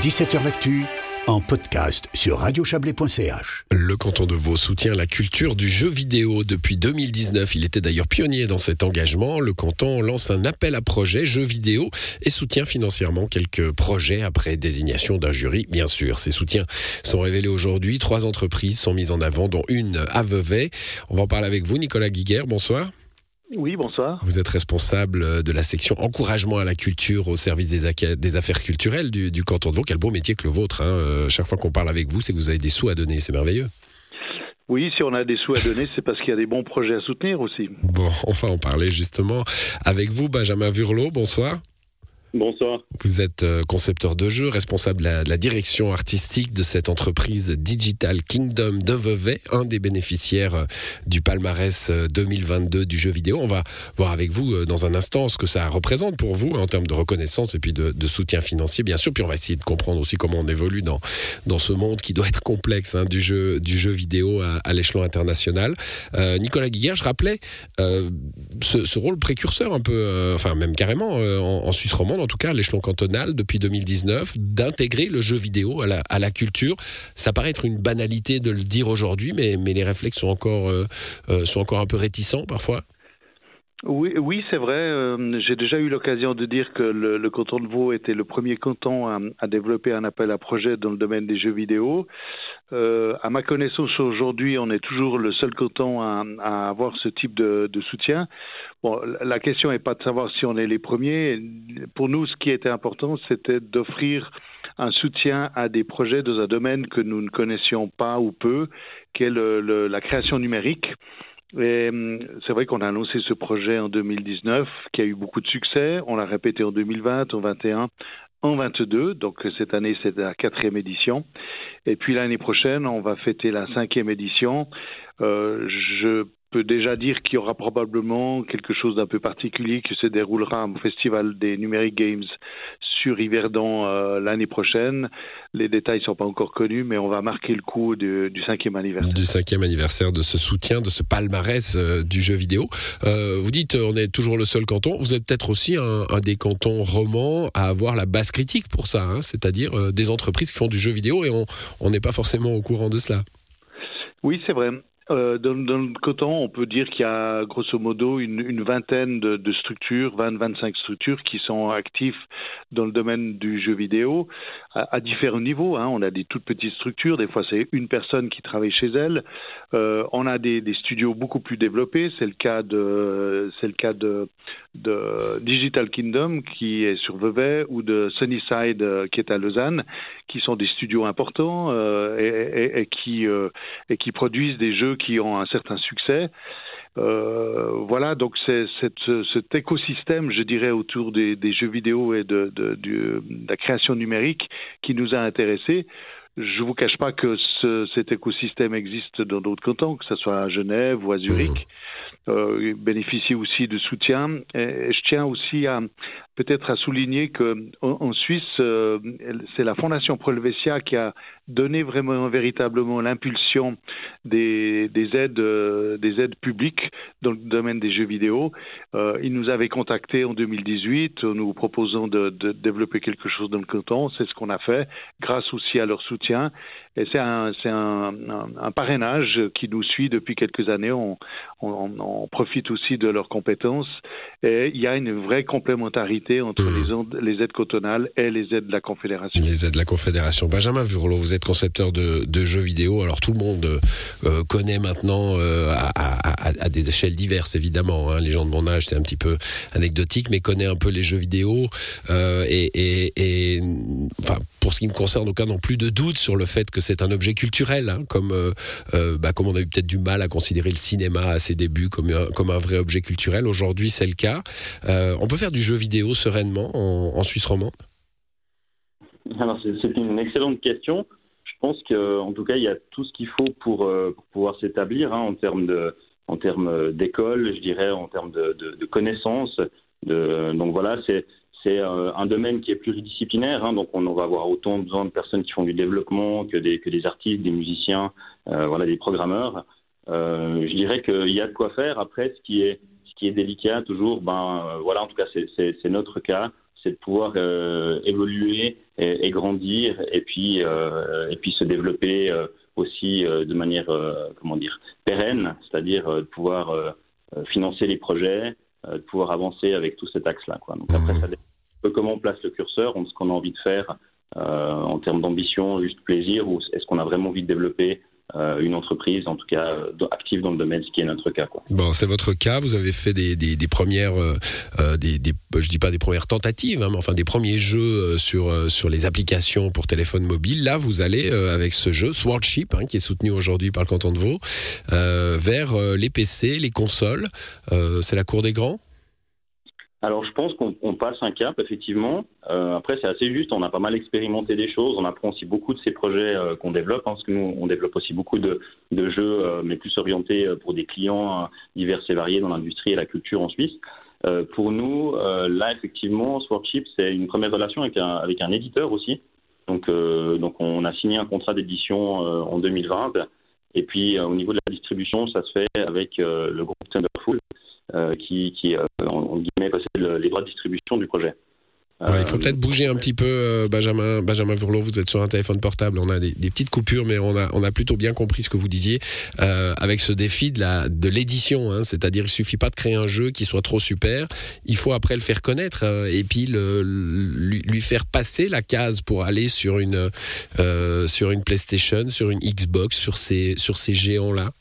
17h L'actu en podcast sur radiochablais.ch. Le canton de Vaud soutient la culture du jeu vidéo depuis 2019. Il était d'ailleurs pionnier dans cet engagement. Le canton lance un appel à projet jeux vidéo et soutient financièrement quelques projets après désignation d'un jury, bien sûr. Ces soutiens sont révélés aujourd'hui. Trois entreprises sont mises en avant, dont une à Vevey. On va en parler avec vous, Nicolas Guiguer. Bonsoir. Oui, bonsoir. Vous êtes responsable de la section encouragement à la culture au service des, affaires culturelles du, canton de Vaud. Quel beau métier que le vôtre. Hein. Euh, chaque fois qu'on parle avec vous, c'est que vous avez des sous à donner. C'est merveilleux. Oui, si on a des sous à donner, c'est parce qu'il y a des bons projets à soutenir aussi. Bon, on va en parler justement avec vous, Benjamin Vurlot. Bonsoir. Bonsoir. Vous êtes euh, concepteur de jeux, responsable de la, direction artistique de cette entreprise Digital Kingdom de Vevey, un des bénéficiaires euh, du palmarès 2022 euh, du jeu vidéo. On va voir avec vous dans un instant ce que ça représente pour vous en termes de reconnaissance et puis de, soutien financier, bien sûr. Puis on va essayer de comprendre aussi comment on évolue dans, dans ce monde qui doit être complexe hein, du, jeu, du jeu vidéo à, l'échelon international. Nicolas Guiguer, je rappelais ce, rôle précurseur un peu, enfin même carrément en, en Suisse romande en tout cas à l'échelon cantonal depuis 2019, d'intégrer le jeu vidéo à la, culture. Ça paraît être une banalité de le dire aujourd'hui, mais, mais les réflexes sont encore, euh, euh, sont encore un peu réticents parfois. Oui, oui c'est vrai. Euh, j'ai déjà eu l'occasion de dire que le, canton de Vaud était le premier canton à, développer un appel à projet dans le domaine des jeux vidéo. Euh, à ma connaissance, aujourd'hui, on est toujours le seul canton à, avoir ce type de, de, soutien. Bon, la question n'est pas de savoir si on est les premiers. Pour nous, ce qui était important, c'était d'offrir un soutien à des projets dans un domaine que nous ne connaissions pas ou peu, qui est le, la création numérique. Hum, c'est vrai qu'on a annoncé ce projet en 2019, qui a eu beaucoup de succès. On l'a répété en 2020, en 2021, en 22. Donc cette année, c'est la quatrième édition. Et puis l'année prochaine, on va fêter la cinquième édition. Euh, je peux déjà dire qu'il y aura probablement quelque chose d'un peu particulier qui se déroulera au Festival des Numeric Games sur Yverdon euh, l'année prochaine. Les détails ne sont pas encore connus, mais on va marquer le coup du, cinquième anniversaire. Du cinquième anniversaire de ce soutien, de ce palmarès euh, du jeu vidéo. Euh, vous dites, on est toujours le seul canton. Vous êtes peut-être aussi un, des cantons romans à avoir la base critique pour ça, hein, c'est-à-dire des entreprises qui font du jeu vidéo et on n'est pas forcément au courant de cela. Oui, c'est vrai. Euh, le coton, on peut dire qu'il y a grosso modo une, vingtaine de, structures, 20-25 structures qui sont actives dans le domaine du jeu vidéo à, différents niveaux. Hein. On a des toutes petites structures, des fois c'est une personne qui travaille chez elle. Euh, on a des, studios beaucoup plus développés. C'est le cas de, le cas de, Digital Kingdom qui est sur Vevey ou de Sunnyside euh, qui est à Lausanne, qui sont des studios importants et, et, qui et qui produisent des jeux qui ont un certain succès. Euh, voilà, donc c'est cet écosystème, je dirais, autour des, jeux vidéo et de, la création numérique qui nous a intéressés. Je ne vous cache pas que cet écosystème existe dans d'autres cantons, que ce soit à Genève ou à Zurich. Mmh. Euh, bénéficie aussi de soutien. Et je tiens aussi à peut-être à souligner que en, Suisse, euh, c'est la Fondation Prolvesia qui a donné vraiment véritablement l'impulsion des, des, aides euh, des aides publiques dans le domaine des jeux vidéo. Euh, ils nous avaient contactés en 2018, nous proposant de, développer quelque chose dans le canton. C'est ce qu'on a fait, grâce aussi à leur soutien. Et c'est un, parrainage qui nous suit depuis quelques années. On, on, on, profite aussi de leurs compétences. Et il y a une vraie complémentarité entre mmh. les, les, aides cotonales et les aides de la Confédération. Les aides de la Confédération. Benjamin Vurlo, vous êtes concepteur de, de jeux vidéo. Alors tout le monde euh, connaît maintenant euh, à, à, à, des échelles diverses, évidemment. Hein. Les gens de mon âge, c'est un petit peu anecdotique, mais connaît un peu les jeux vidéo. Euh, et, et, et enfin, pour ce qui me concerne, aucun n'ont plus de doute sur le fait que c'est un objet culturel, hein, comme, bah, comme on a eu peut-être du mal à considérer le cinéma à ses débuts comme un, comme un vrai objet culturel. Aujourd'hui, c'est le cas. On peut faire du jeu vidéo sereinement en, Suisse romande c'est une excellente question. Je pense qu'en tout cas, il y a tout ce qu'il faut pour, pouvoir s'établir hein, en termes d'école, je dirais, en termes de, connaissances. Donc voilà, c'est euh, un domaine qui est pluridisciplinaire, hein, donc on va avoir autant besoin de personnes qui font du développement que des, artistes, des musiciens, euh, des programmeurs. Euh, je dirais qu'il y a de quoi faire. Après, ce qui est, qui est délicat toujours, ben voilà, en tout cas c'est notre cas, c'est de pouvoir évoluer et, et, grandir et puis, et puis se développer aussi de manière comment dire pérenne, c'est-à-dire de pouvoir financer les projets, de pouvoir avancer avec tout cet axe-là. Donc après, ça dépend comment on place le curseur, ce qu'on a envie de faire euh, en termes d'ambition, juste plaisir, ou est-ce qu'on a vraiment envie de développer euh, une entreprise, en tout cas euh, active dans le domaine, ce qui est notre cas. Bon, c'est votre cas. Vous avez fait des, premières, euh, des, des, je dis pas des premières tentatives, hein, mais enfin des premiers jeux sur sur les applications pour téléphone mobile. Là, vous allez avec ce jeu Swordship, hein, qui est soutenu aujourd'hui par le canton de Vaud, vers les PC, les consoles. c'est la cour des grands? Alors je pense qu'on passe un cap, effectivement. Euh, après, c'est assez juste, on a pas mal expérimenté des choses, on apprend aussi beaucoup de ces projets euh, qu'on développe, hein, parce que nous, on développe aussi beaucoup de, jeux, euh, mais plus orientés pour des clients divers et variés dans l'industrie et la culture en Suisse. pour nous, là, effectivement, Swordship, c'est une première relation avec un, avec un éditeur aussi. Donc, donc on a signé un contrat d'édition en 2020. Et puis, au niveau de la distribution, ça se fait avec le groupe Thunderful. Euh, qui, qui euh, en, guillemets, les droits de distribution du projet. il faut euh, peut-être bouger un petit peu, Benjamin, Benjamin Vurlot. Vous êtes sur un téléphone portable. On a des, petites coupures, mais on a, on a plutôt bien compris ce que vous disiez avec ce défi de l'édition. Hein. C'est-à-dire, il suffit pas de créer un jeu qui soit trop super. Il faut après le faire connaître et puis le, lui, faire passer la case pour aller sur une sur une PlayStation, sur une Xbox, sur ces sur ces géants là.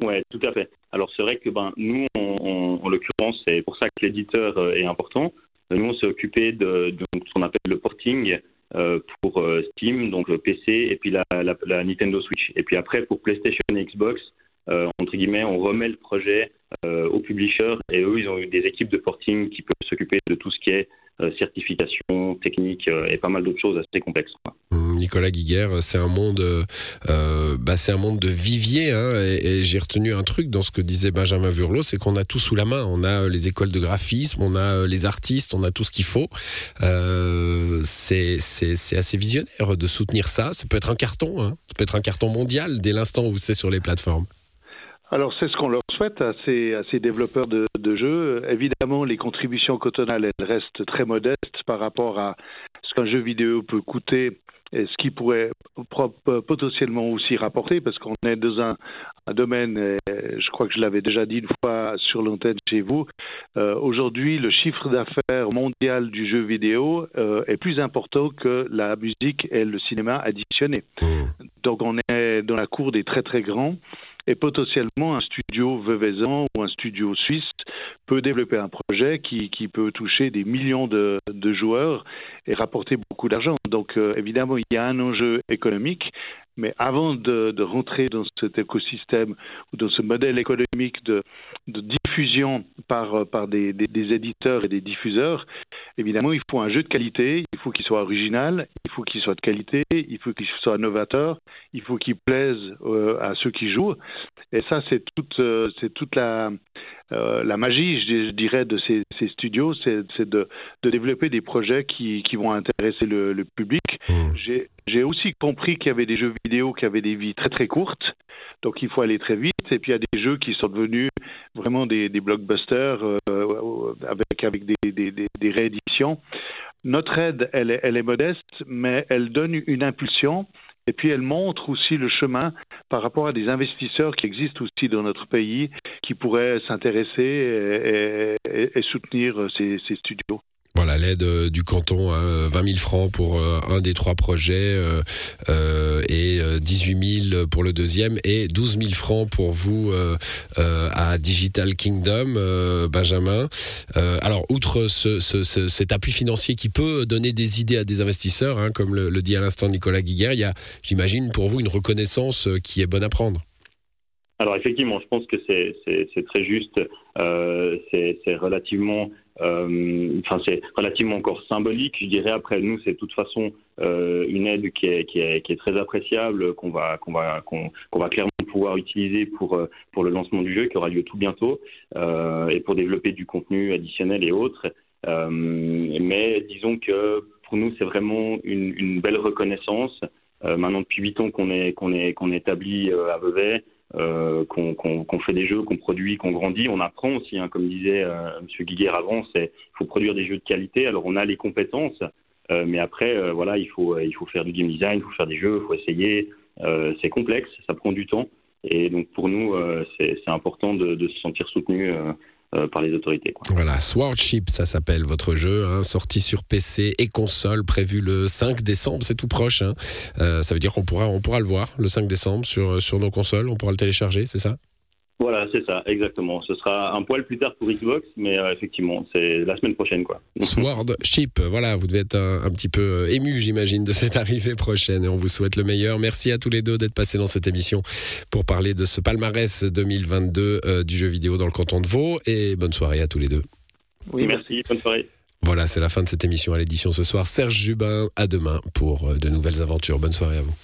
Ouais, tout à fait. Alors c'est vrai que ben, nous, en l'occurrence, c'est pour ça que l'éditeur euh, est important. Nous, on s'est occupé de, ce qu'on appelle le porting euh, pour euh, Steam, donc le PC, et puis la, la, Nintendo Switch. Et puis après, pour PlayStation et Xbox, euh, entre guillemets, on remet le projet euh, aux publishers, et eux, ils ont eu des équipes de porting qui peuvent s'occuper de tout ce qui est euh, certification, technique et pas mal d'autres choses assez complexes. Quoi. Nicolas Guiguerre, c'est un monde, euh, bah c'est un monde de vivier. Hein, et, j'ai retenu un truc dans ce que disait Benjamin Vurlot, c'est qu'on a tout sous la main. On a euh, les écoles de graphisme, on a euh, les artistes, on a tout ce qu'il faut. Euh, c'est assez visionnaire de soutenir ça. Ça peut être un carton, hein. ça peut être un carton mondial dès l'instant où c'est sur les plateformes. Alors c'est ce qu'on leur à ces, à ces développeurs de, de, jeux. Évidemment, les contributions cotonales elles restent très modestes par rapport à ce qu'un jeu vidéo peut coûter et ce qui pourrait potentiellement aussi rapporter, parce qu'on est dans un, un, domaine, je crois que je l'avais déjà dit une fois sur l'antenne chez vous, euh, aujourd'hui le chiffre d'affaires mondial du jeu vidéo euh, est plus important que la musique et le cinéma additionnés. Mmh. Donc on est dans la cour des très très grands et potentiellement un studio veuvezan ou un studio suisse peut développer un projet qui, peut toucher des millions de, joueurs et rapporter beaucoup d'argent. Donc euh, évidemment, il y a un enjeu économique, mais avant de, rentrer dans cet écosystème ou dans ce modèle économique de, diffusion par, des, éditeurs et des diffuseurs, évidemment, il faut un jeu de qualité, il faut qu'il soit original, il faut qu'il soit de qualité, il faut qu'il soit novateur, il faut qu'il plaise euh, à ceux qui jouent. Et ça, c'est toute, euh, c'est toute la, euh, la magie, je, dirais, de ces, ces studios, c'est de, de, développer des projets qui, qui vont intéresser le, le public. Mmh. J'ai aussi compris qu'il y avait des jeux vidéo qui avaient des vies très très courtes, donc il faut aller très vite. Et puis il y a des jeux qui sont devenus vraiment des, des blockbusters euh, avec, avec des, des, des, rééditions. Notre aide, elle est, modeste, mais elle donne une impulsion. Et puis elle montre aussi le chemin par rapport à des investisseurs qui existent aussi dans notre pays, qui pourraient s'intéresser et, soutenir ces studios. Voilà, l'aide euh, du canton, hein, 20 000 francs pour euh, un des trois projets euh, euh et 18 000 pour le deuxième et 12 000 francs pour vous euh, à Digital Kingdom, Benjamin. alors, outre ce, ce, ce, cet appui financier qui peut donner des idées à des investisseurs, hein, comme le, le, dit à l'instant Nicolas Guiguer, il y a, j'imagine, pour vous une reconnaissance qui est bonne à prendre. Alors effectivement, je pense que c'est très juste. Euh, c'est relativement euh, enfin, c'est relativement encore symbolique, je dirais. Après, nous, c'est de toute façon euh, une aide qui est, très appréciable, qu'on va, qu'on va, qu'on va clairement pouvoir utiliser pour, le lancement du jeu, qui aura lieu tout bientôt, et pour développer du contenu additionnel et autres. Mais disons que pour nous, c'est vraiment une, belle reconnaissance. maintenant, depuis huit ans qu'on est établi à Vevey, qu'on fait des jeux, qu'on produit, qu'on grandit. On apprend aussi, hein, comme disait M. Guiguer avant, il faut produire des jeux de qualité. Alors on a les compétences, mais après, voilà, il faut, il faut faire du game design, il faut faire des jeux, il faut essayer. c'est complexe, ça prend du temps. Et donc pour nous, c'est important de, se sentir soutenu euh, par les autorités. Quoi. Voilà, Swordship, ça s'appelle votre jeu, hein, sorti sur PC et console, prévu le 5 décembre, c'est tout proche. Hein. Euh, ça veut dire qu'on pourra, on pourra le voir le 5 décembre sur, sur nos consoles, on pourra le télécharger, c'est ça? Voilà, c'est ça, exactement. Ce sera un poil plus tard pour Xbox, mais euh, effectivement, c'est la semaine prochaine, quoi. Sword Ship, voilà, vous devez être un, petit peu euh, ému, j'imagine, de cette arrivée prochaine, et on vous souhaite le meilleur. Merci à tous les deux d'être passés dans cette émission pour parler de ce palmarès 2022 euh, du jeu vidéo dans le canton de Vaud, et bonne soirée à tous les deux. Oui, merci, bonne soirée. Voilà, c'est la fin de cette émission à l'édition ce soir. Serge Jubin, à demain pour de nouvelles aventures. Bonne soirée à vous.